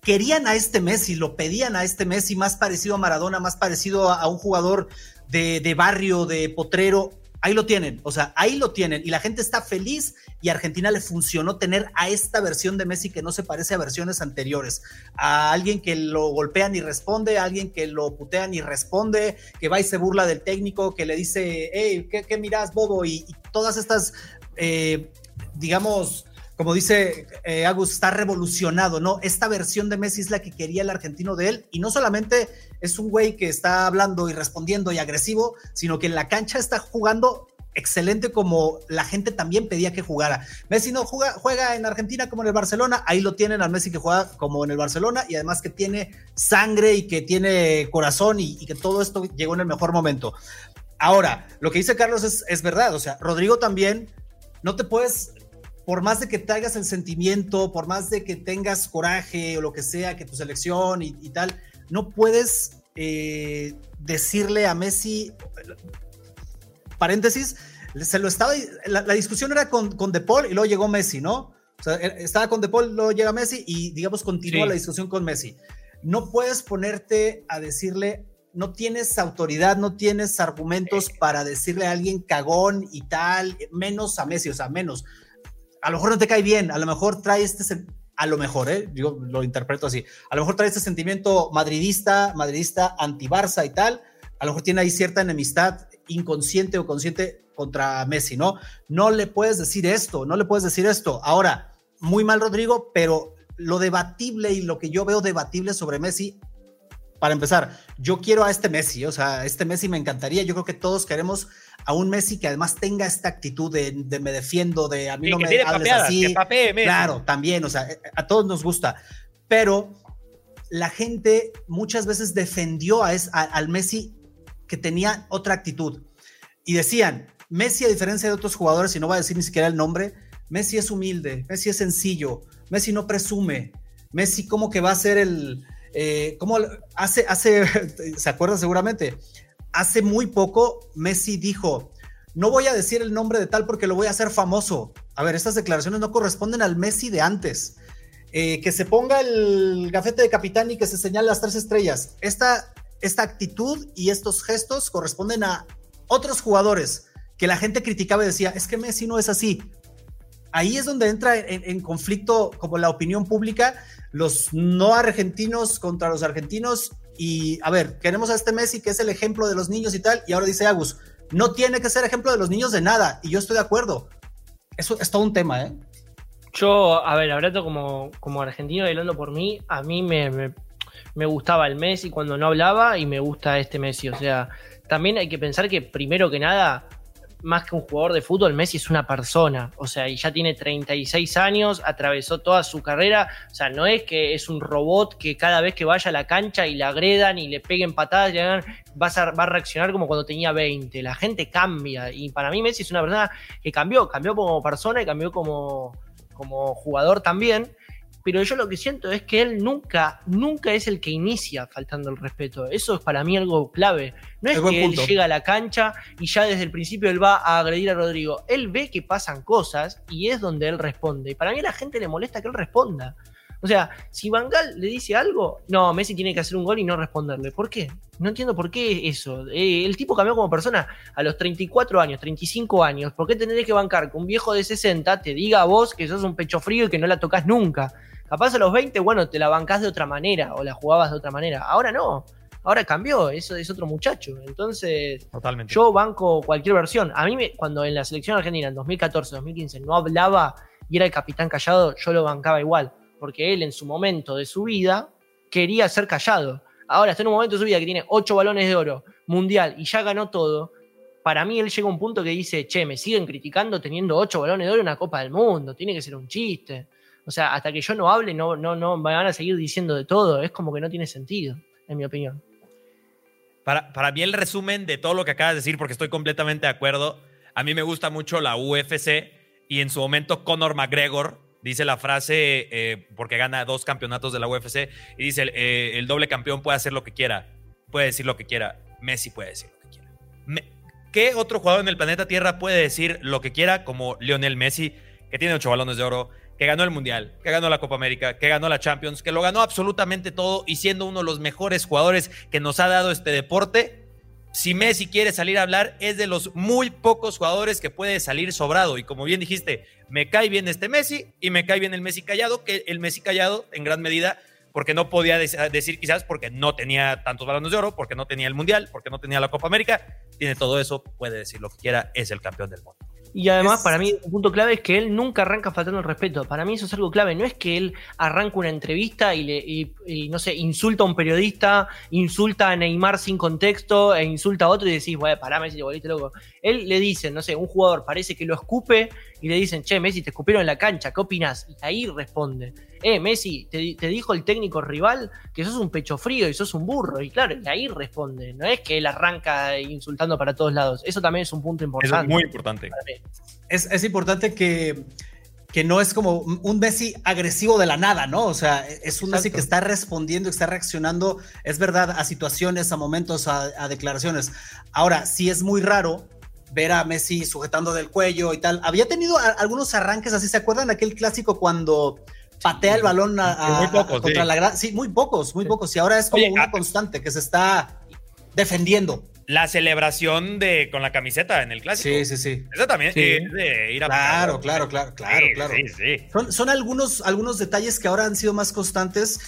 querían a este Messi, lo pedían a este Messi más parecido a Maradona, más parecido a, un jugador de, barrio, de potrero. Ahí lo tienen, o sea, ahí lo tienen y la gente está feliz y Argentina le funcionó tener a esta versión de Messi que no se parece a versiones anteriores, a alguien que lo golpean y responde, a alguien que lo putean y responde, que va y se burla del técnico, que le dice, hey, ¿qué, qué mirás, bobo? Y, todas estas, eh, digamos, como dice eh, Agus, está revolucionado, ¿no? Esta versión de Messi es la que quería el argentino de él y no solamente es un güey que está hablando y respondiendo y agresivo, sino que en la cancha está jugando excelente como la gente también pedía que jugara. Messi no juega, en Argentina como en el Barcelona, ahí lo tienen al Messi que juega como en el Barcelona y además que tiene sangre y que tiene corazón y, que todo esto llegó en el mejor momento. Ahora, lo que dice Carlos es, es verdad, o sea, Rodrigo también, no te puedes por más de que traigas el sentimiento, por más de que tengas coraje o lo que sea, que tu selección y, tal, no puedes eh, decirle a Messi, paréntesis, se lo estaba, la, discusión era con, con De Paul y luego llegó Messi, ¿no? O sea, er, estaba con De Paul, luego llega Messi y digamos continúa la discusión con Messi. No puedes ponerte a decirle, no tienes autoridad, no tienes argumentos para decirle a alguien cagón y tal, menos a Messi, o sea, menos a lo mejor no te cae bien, a lo mejor trae este, a lo mejor, ¿eh? yo lo interpreto así, a lo mejor trae este sentimiento madridista, madridista anti-Barça y tal, a lo mejor tiene ahí cierta enemistad inconsciente o consciente contra Messi, ¿no? No le puedes decir esto, no le puedes decir esto. Ahora, muy mal Rodrigo, pero lo debatible y lo que yo veo debatible sobre Messi, para empezar, yo quiero a este Messi, o sea, este Messi me encantaría, yo creo que todos queremos a un Messi que además tenga esta actitud de, me defiendo, de a mí no me hables así. claro, también, o sea, a todos nos gusta, pero la gente muchas veces defendió a al Messi que tenía otra actitud. Y decían, Messi a diferencia de otros jugadores, y no voy a decir ni siquiera el nombre, Messi es humilde, Messi es sencillo, Messi no presume, Messi como que va a ser el, eh, como hace, hace, se acuerda seguramente, hace muy poco Messi dijo, no voy a decir el nombre de tal porque lo voy a hacer famoso. A ver, estas declaraciones no corresponden al Messi de antes. Eh, que se ponga el gafete de capitán y que se señale las tres estrellas. Esta, esta actitud y estos gestos corresponden a otros jugadores que la gente criticaba y decía, es que Messi no es así. Ahí es donde entra en conflicto como la opinión pública, los no argentinos contra los argentinos y a ver, queremos a este Messi que es el ejemplo de los niños y tal, y ahora dice Agus, no tiene que ser ejemplo de los niños de nada, y yo estoy de acuerdo. Eso es todo un tema, ¿eh? Yo, a ver, hablando como, como argentino hablando por mí, a mí me, me, gustaba el Messi cuando no hablaba y me gusta este Messi. O sea, también hay que pensar que primero que nada, más que un jugador de fútbol, Messi es una persona. O sea, y ya tiene 36 años, atravesó toda su carrera. O sea, no es que es un robot que cada vez que vaya a la cancha y le agredan y le peguen patadas, va a, va a reaccionar como cuando tenía 20. La gente cambia. Y para mí Messi es una persona que cambió, cambió como persona y cambió como, como jugador también pero yo lo que siento es que él nunca, nunca es el que inicia faltando el respeto. Eso es para mí algo clave. No es, que él llega a la cancha y ya desde el principio él va a agredir a Rodrigo. Él ve que pasan cosas y es donde él responde. Y para mí a la gente le molesta que él responda. O sea, si Bangal le dice algo, no, Messi tiene que hacer un gol y no responderle. ¿Por qué? No entiendo por qué eso. Eh, el tipo cambió como persona a los 34 años, 35 años. ¿Por qué tendré que bancar que un viejo de 60 te diga a vos que sos un pecho frío y que no la tocas nunca? Capaz a los 20, bueno, te la bancás de otra manera o la jugabas de otra manera. Ahora no. Ahora cambió, eso es otro muchacho. Entonces, Totalmente. yo banco cualquier versión. A mí, me, cuando en la selección argentina en 2014, 2015 no hablaba y era el capitán callado, yo lo bancaba igual. Porque él en su momento de su vida quería ser callado. Ahora está en un momento de su vida que tiene ocho balones de oro, mundial, y ya ganó todo. Para mí él llega a un punto que dice, che, me siguen criticando teniendo ocho balones de oro en una Copa del Mundo, tiene que ser un chiste. O sea, hasta que yo no hable, no, no, no me van a seguir diciendo de todo. Es como que no tiene sentido, en mi opinión. Para, para mí el resumen de todo lo que acabas de decir, porque estoy completamente de acuerdo, a mí me gusta mucho la UFC y en su momento Conor McGregor dice la frase, eh, porque gana dos campeonatos de la UFC, y dice, eh, el doble campeón puede hacer lo que quiera, puede decir lo que quiera, Messi puede decir lo que quiera. ¿Qué otro jugador en el planeta Tierra puede decir lo que quiera como Lionel Messi, que tiene ocho balones de oro, que ganó el Mundial, que ganó la Copa América, que ganó la Champions, que lo ganó absolutamente todo y siendo uno de los mejores jugadores que nos ha dado este deporte. Si Messi quiere salir a hablar, es de los muy pocos jugadores que puede salir sobrado. Y como bien dijiste, me cae bien este Messi y me cae bien el Messi callado, que el Messi callado en gran medida porque no podía decir quizás porque no tenía tantos balones de oro, porque no tenía el Mundial, porque no tenía la Copa América, tiene todo eso, puede decir lo que quiera, es el campeón del mundo. Y además, para mí, un punto clave es que él nunca arranca faltando el respeto. Para mí eso es algo clave. No es que él arranca una entrevista y, le, no sé, insulta a un periodista, insulta a Neymar sin contexto, e insulta a otro y decís, bueno, pará, volviste loco. Él le dice, no sé, un jugador parece que lo escupe y le dicen, che, Messi, te escupieron en la cancha, ¿qué opinas? Y ahí responde, eh, Messi, te, dijo el técnico rival que sos un pecho frío y sos un burro. Y claro, y ahí responde. No es que él arranca insultando para todos lados. Eso también es un punto importante. es muy importante. Es, es, importante que, que no es como un Messi agresivo de la nada, ¿no? O sea, es un Messi que está respondiendo, está reaccionando, es verdad, a situaciones, a momentos, a, a declaraciones. Ahora, sí es muy raro ver a Messi sujetando del cuello y tal. Había tenido algunos arranques así, ¿se acuerdan aquel clásico cuando patea el balón a, contra la gran... Sí, muy pocos, muy pocos. Y ahora es como una constante que se está defendiendo. La celebración de con la camiseta en el clásico. Sí, sí, sí. Eso también es de ir a Claro, claro, claro, claro, claro. Son, son algunos, algunos detalles que ahora han sido más constantes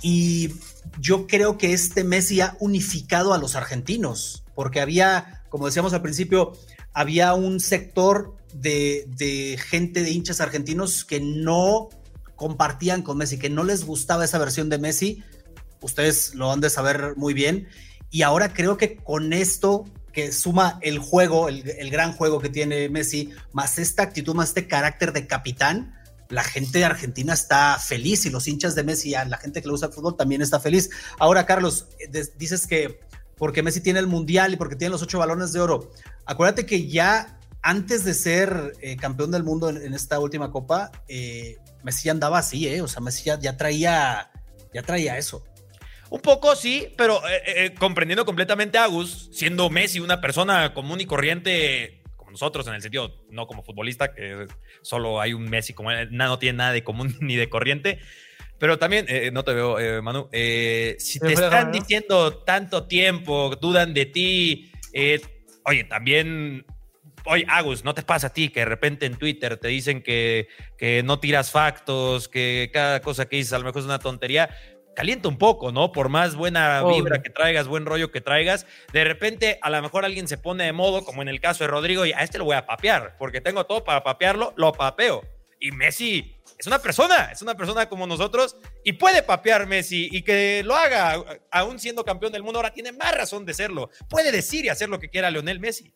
y yo creo que este Messi ha unificado a los argentinos, porque había, como decíamos al principio, había un sector de, gente de hinchas argentinos que no compartían con Messi, que no les gustaba esa versión de Messi, ustedes lo han de saber muy bien, y ahora creo que con esto que suma el juego, el, gran juego que tiene Messi, más esta actitud, más este carácter de capitán, la gente Argentina está feliz y los hinchas de Messi, la gente que le gusta el fútbol también está feliz. Ahora, Carlos, dices que porque Messi tiene el mundial y porque tiene los ocho balones de oro, acuérdate que ya antes de ser eh, campeón del mundo en, esta última copa, eh, Messi andaba así, ¿eh? O sea, Messi ya, traía, ya traía eso. Un poco sí, pero eh, eh, comprendiendo completamente a Agus, siendo Messi una persona común y corriente como nosotros, en el sentido, no como futbolista, que solo hay un Messi como él, no tiene nada de común ni de corriente. Pero también, no te veo, Manu, si te están diciendo tanto tiempo, dudan de ti, oye, también oye, Agus, ¿no te pasa a ti que de repente en Twitter te dicen que, que no tiras factos, que cada cosa que dices a lo mejor es una tontería? Calienta un poco, ¿no? Por más buena vibra que traigas, buen rollo que traigas, de repente a lo mejor alguien se pone de modo, como en el caso de Rodrigo, y a este lo voy a papear, porque tengo todo para papearlo, lo papeo. Y Messi es una persona, es una persona como nosotros y puede papear Messi y que lo haga, aún siendo campeón del mundo, ahora tiene más razón de serlo. Puede decir y hacer lo que quiera Leonel Messi.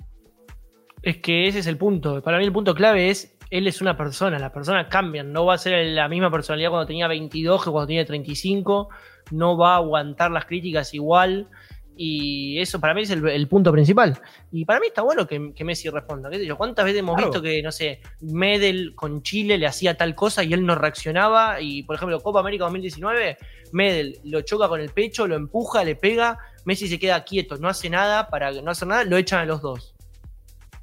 Es que ese es el punto. Para mí el punto clave es, él es una persona, las personas cambian, no va a ser la misma personalidad cuando tenía 22 que cuando tenía 35, no va a aguantar las críticas igual. Y eso para mí es el, punto principal. Y para mí está bueno que, Messi responda. ¿Qué sé yo? ¿Cuántas veces hemos visto que, no sé, Medel con Chile le hacía tal cosa y él no reaccionaba? Y, por ejemplo, Copa América 2019, Medel lo choca con el pecho, lo empuja, le pega, Messi se queda quieto, no hace nada, para no hacer nada, lo echan a los dos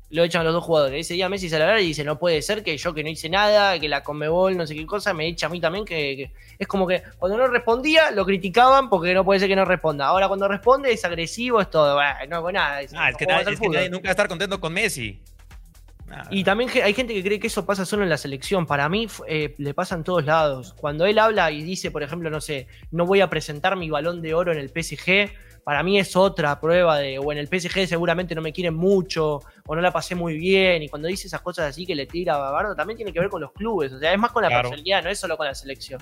lo echan a los dos jugadores. Ese día Messi sale a hablar y dice, no puede ser que yo que no hice nada, que la Conmebol, no sé qué cosa, me echa a mí también, que, es como que cuando no respondía lo criticaban porque no puede ser que no responda. Ahora cuando responde es agresivo, es todo, no hago nada. Es, ah, es, que, nadie, nunca va a estar contento con Messi. Y también hay gente que cree que eso pasa solo en la selección. Para mí eh, le pasa en todos lados. Cuando él habla y dice, por ejemplo, no sé, no voy a presentar mi balón de oro en el PSG, para mí es otra prueba de, o en el PSG seguramente no me quieren mucho, o no la pasé muy bien, y cuando dice esas cosas así que le tira a Babardo, también tiene que ver con los clubes, o sea, es más con la personalidad, no es solo con la selección.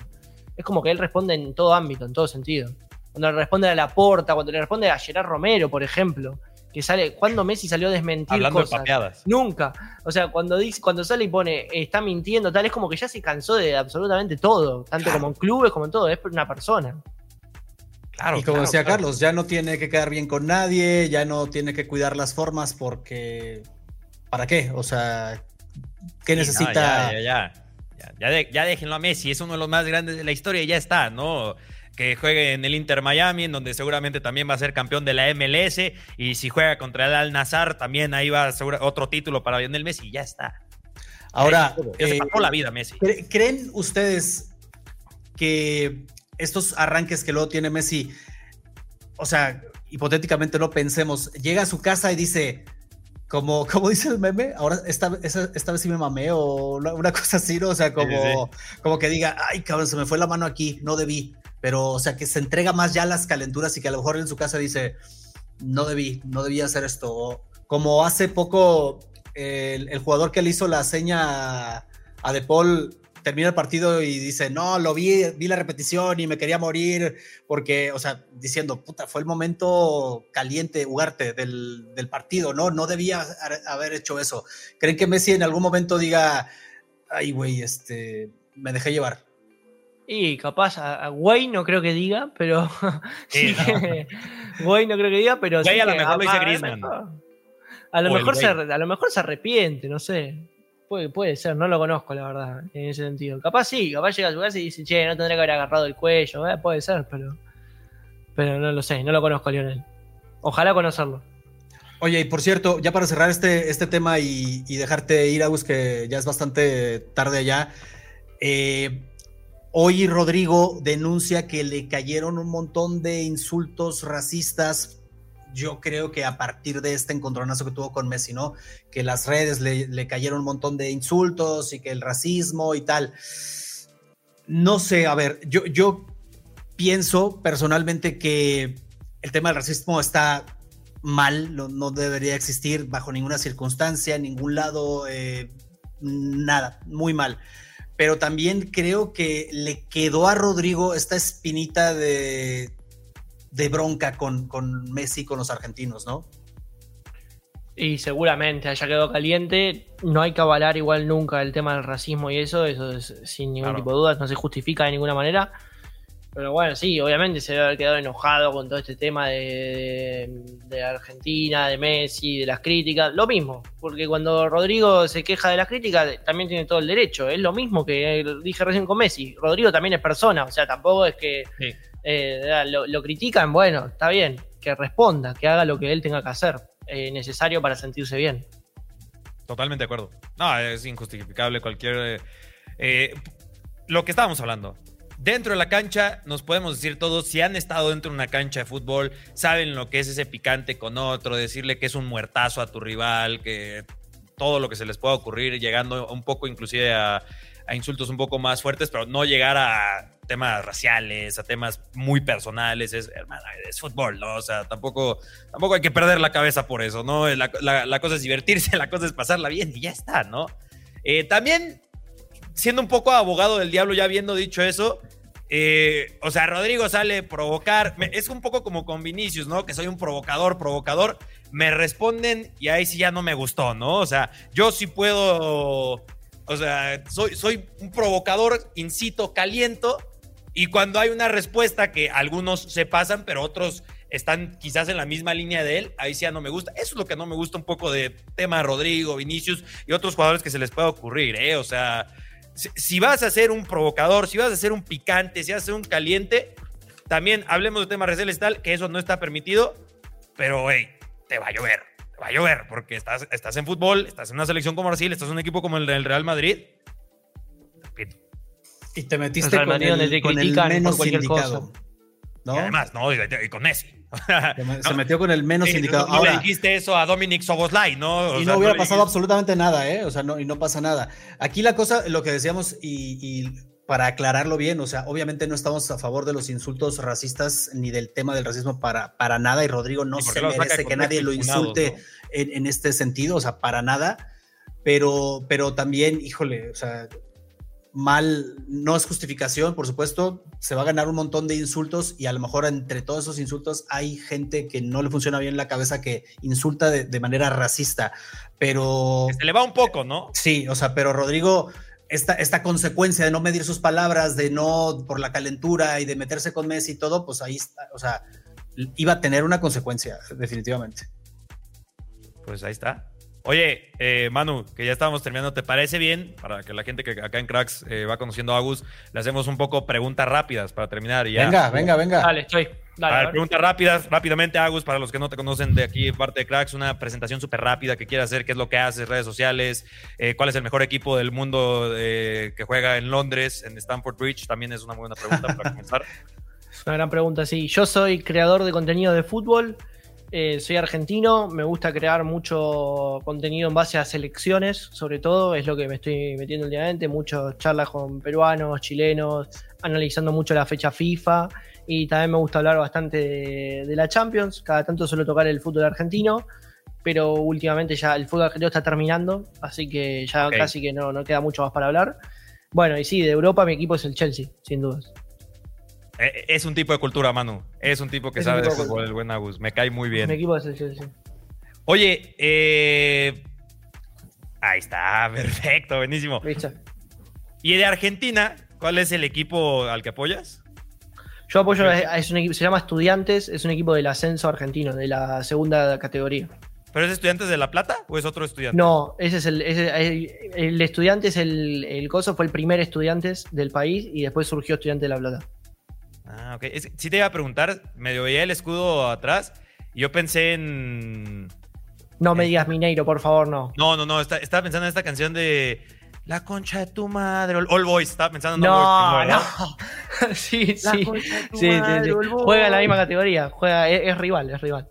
Es como que él responde en todo ámbito, en todo sentido. Cuando le responde a la porta, cuando le responde a Gerard Romero, por ejemplo, que sale, cuando Messi salió a desmentir Hablando cosas? De Nunca. O sea, cuando dice, cuando sale y pone está mintiendo, tal, es como que ya se cansó de absolutamente todo, tanto como en clubes como en todo, es una persona y como decía Carlos, ya no tiene que quedar bien con nadie, ya no tiene que cuidar las formas porque. ¿Para qué? O sea, ¿qué necesita? ya, ya, ya. Ya, déjenlo a Messi, es uno de los más grandes de la historia y ya está, ¿no? Que juegue en el Inter Miami, en donde seguramente también va a ser campeón de la MLS. Y si juega contra el Al Nazar, también ahí va a otro título para Lionel Messi y ya está. Ahora, ya se pasó la vida Messi. ¿Creen ustedes que estos arranques que luego tiene Messi, o sea, hipotéticamente no pensemos, llega a su casa y dice, como, como dice el meme, ahora esta, esta, vez sí me mamé o una, cosa así, ¿no? O sea, como, como que diga, ay, cabrón, se me fue la mano aquí, no debí, pero, o sea, que se entrega más ya las calenturas y que a lo mejor en su casa dice, no debí, no debía hacer esto. como hace poco el, el, jugador que le hizo la seña a De Paul termina el partido y dice, no, lo vi, vi la repetición y me quería morir, porque, o sea, diciendo, puta, fue el momento caliente, jugarte del, del partido, ¿no? No debía haber hecho eso. ¿Creen que Messi en algún momento diga, ay, güey, este, me dejé llevar? Y capaz, a, Güey no creo que diga, pero. Sí, Güey no creo que diga, pero. Güey a lo mejor lo dice Griezmann. A lo, mejor se, a lo mejor se arrepiente, no sé. Puede, puede ser, no lo conozco, la verdad, en ese sentido. Capaz sí, capaz llega a su casa y dice, che, no tendría que haber agarrado el cuello. Eh, puede ser, pero. Pero no lo sé, no lo conozco Lionel. Ojalá conocerlo. Oye, y por cierto, ya para cerrar este, este tema y, dejarte ir, Agus, que ya es bastante tarde allá. Eh, hoy Rodrigo denuncia que le cayeron un montón de insultos racistas yo creo que a partir de este encontronazo que tuvo con Messi, ¿no? Que las redes le, cayeron un montón de insultos y que el racismo y tal. No sé, a ver, yo, yo pienso personalmente que el tema del racismo está mal, no, debería existir bajo ninguna circunstancia, en ningún lado, eh, nada, muy mal. Pero también creo que le quedó a Rodrigo esta espinita de de bronca con, con Messi, con los argentinos, ¿no? Y seguramente haya quedado caliente. No hay que avalar igual nunca el tema del racismo y eso, eso es sin ningún tipo de dudas, no se justifica de ninguna manera. Pero bueno, sí, obviamente se debe haber quedado enojado con todo este tema de, de, Argentina, de Messi, de las críticas. Lo mismo, porque cuando Rodrigo se queja de las críticas, también tiene todo el derecho. Es lo mismo que dije recién con Messi. Rodrigo también es persona, o sea, tampoco es que eh, lo, critican, bueno, está bien, que responda, que haga lo que él tenga que hacer, eh, necesario para sentirse bien. Totalmente de acuerdo. No, es injustificable cualquier... Eh, lo que estábamos hablando. Dentro de la cancha, nos podemos decir todos, si han estado dentro de una cancha de fútbol, saben lo que es ese picante con otro, decirle que es un muertazo a tu rival, que todo lo que se les pueda ocurrir, llegando un poco inclusive a, insultos un poco más fuertes, pero no llegar a temas raciales, a temas muy personales, es, es fútbol, ¿no? O sea, tampoco, tampoco hay que perder la cabeza por eso, ¿no? La, cosa es divertirse, la cosa es pasarla bien y ya está, ¿no? Eh, también, siendo un poco abogado del diablo, ya habiendo dicho eso, eh, o sea, Rodrigo sale a provocar, es un poco como con Vinicius, ¿no? Que soy un provocador, provocador, me responden y ahí sí ya no me gustó, ¿no? O sea, yo sí puedo, o sea, soy, soy un provocador, incito, caliento, y cuando hay una respuesta que algunos se pasan, pero otros están quizás en la misma línea de él, ahí sí ya no me gusta. Eso es lo que no me gusta un poco de tema Rodrigo, Vinicius y otros jugadores que se les pueda ocurrir, ¿eh? O sea, si, vas a ser un provocador, si vas a ser un picante, si vas a ser un caliente, también hablemos de temas raciales y tal, que eso no está permitido, pero hey, te va a llover, te va a llover, porque estás, estás en fútbol, estás en una selección como Brasil, estás en un equipo como el del Real Madrid. Y te metiste con el, con el menos indicado. ¿no? Y además, no, y, con Messi. Se metió con el menos indicado. No, Ahora, le dijiste eso a Dominic Soboslai, ¿no? y no hubiera pasado absolutamente nada, ¿eh? O sea, no, y no pasa nada. Aquí la cosa, lo que decíamos, y, y, para aclararlo bien, o sea, obviamente no estamos a favor de los insultos racistas ni del tema del racismo para, para nada, y Rodrigo no se merece que nadie lo insulte en, en, este sentido, o sea, para nada. Pero, pero también, híjole, o sea, mal, no es justificación, por supuesto, se va a ganar un montón de insultos y a lo mejor entre todos esos insultos hay gente que no le funciona bien la cabeza que insulta de, manera racista, pero... Se le va un poco, ¿no? Sí, o sea, pero Rodrigo, esta, esta consecuencia de no medir sus palabras, de no por la calentura y de meterse con Messi y todo, pues ahí está, o sea, iba a tener una consecuencia, definitivamente. Pues ahí está. Oye, eh, Manu, que ya estábamos terminando, ¿te parece bien? Para que la gente que acá en Cracks eh, va conociendo a Agus, le hacemos un poco preguntas rápidas para terminar. Y ya. Venga, venga, venga. Dale, estoy. Dale, preguntas rápidas, rápidamente, Agus, para los que no te conocen de aquí, parte de Cracks, una presentación súper rápida que quieras hacer, qué es lo que haces, redes sociales, eh, cuál es el mejor equipo del mundo que juega en Londres, en Stamford Bridge, también es una muy buena pregunta para comenzar. Es una gran pregunta, sí. Yo soy creador de contenido de fútbol. Eh, soy argentino, me gusta crear mucho contenido en base a selecciones, sobre todo, es lo que me estoy metiendo últimamente, muchas charlas con peruanos, chilenos, analizando mucho la fecha FIFA y también me gusta hablar bastante de, la Champions, cada tanto suelo tocar el fútbol argentino, pero últimamente ya el fútbol argentino está terminando, así que ya casi que no, no queda mucho más para hablar. Bueno, y sí, de Europa mi equipo es el Chelsea, sin dudas. Eh, es un tipo de cultura, Manu. Es un tipo que sabe de fútbol, el buen Agus. Me cae muy bien. Mi equipo es el Chelsea. Oye, eh... ahí está, perfecto, buenísimo. Y de Argentina, ¿cuál es el equipo al que apoyas? Yo apoyo, es un equipo, se llama Estudiantes, es un equipo del ascenso argentino, de la segunda categoría. ¿Pero es Estudiantes de La Plata o es otro estudiante? No, ese es el, el, estudiante, es el, el coso, fue el primer estudiantes del país y después surgió Estudiante de La Plata. Ah, ok. sí te iba a preguntar, medio veía el escudo atrás y yo pensé en... No me digas Mineiro, por favor, no. No, no, no, estaba pensando en esta canción de... La concha de tu madre. All Boys, estaba pensando en No, no. sí, sí. sí, Juega en la misma categoría. Juega, es, rival, es rival.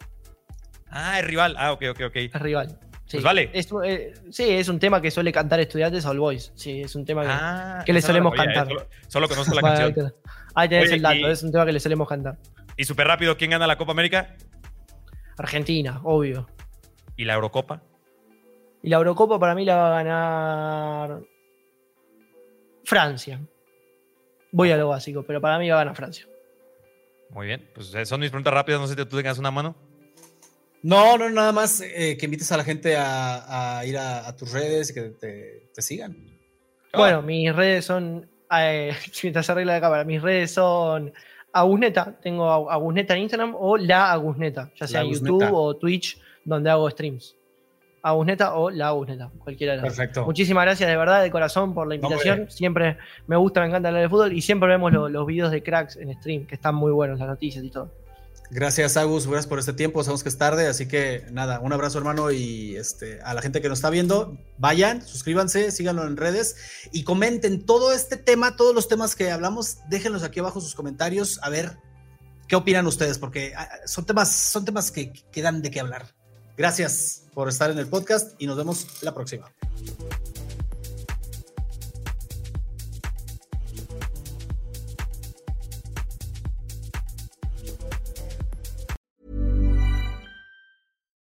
Ah, es rival. Ah, ok, ok, ok. Es rival. Sí. Pues vale. Eh, sí, es un tema que suele cantar estudiantes All Boys. Sí, es un tema que, ah, le solemos eh, cantar. solo, conozco la canción. Ahí tenés el dato, es un tema que le solemos cantar. Y súper rápido, ¿quién gana la Copa América? Argentina, obvio. ¿Y la Eurocopa? Y la Eurocopa para mí la va a ganar Francia. Voy a lo básico, pero para mí va a ganar Francia. Muy bien, pues eh, son mis preguntas rápidas, no sé si tú tengas una mano. No, no, nada más eh, que invites a la gente a, ir a, tus redes y que te, sigan. Bueno, mis redes son eh, mientras se arregla la cámara, mis redes son Agusneta, tengo Agusneta en Instagram o la Agusneta, ya sea YouTube o Twitch, donde hago streams. Agusneta o la Agusneta, cualquiera de las Perfecto. Muchísimas gracias de verdad, de corazón, por la invitación. siempre me gusta, me encanta hablar de fútbol y siempre vemos los videos de cracks en stream, que están muy buenos, las noticias y todo. Gracias, Agus, gracias por este tiempo. Sabemos que es tarde, así que nada, un abrazo, hermano, y este, a la gente que nos está viendo, vayan, suscríbanse, síganlo en redes y comenten todo este tema, todos los temas que hablamos, déjenlos aquí abajo sus comentarios, a ver qué opinan ustedes, porque ah, son temas, son temas que quedan de qué hablar. Gracias por estar en el podcast y nos vemos la próxima.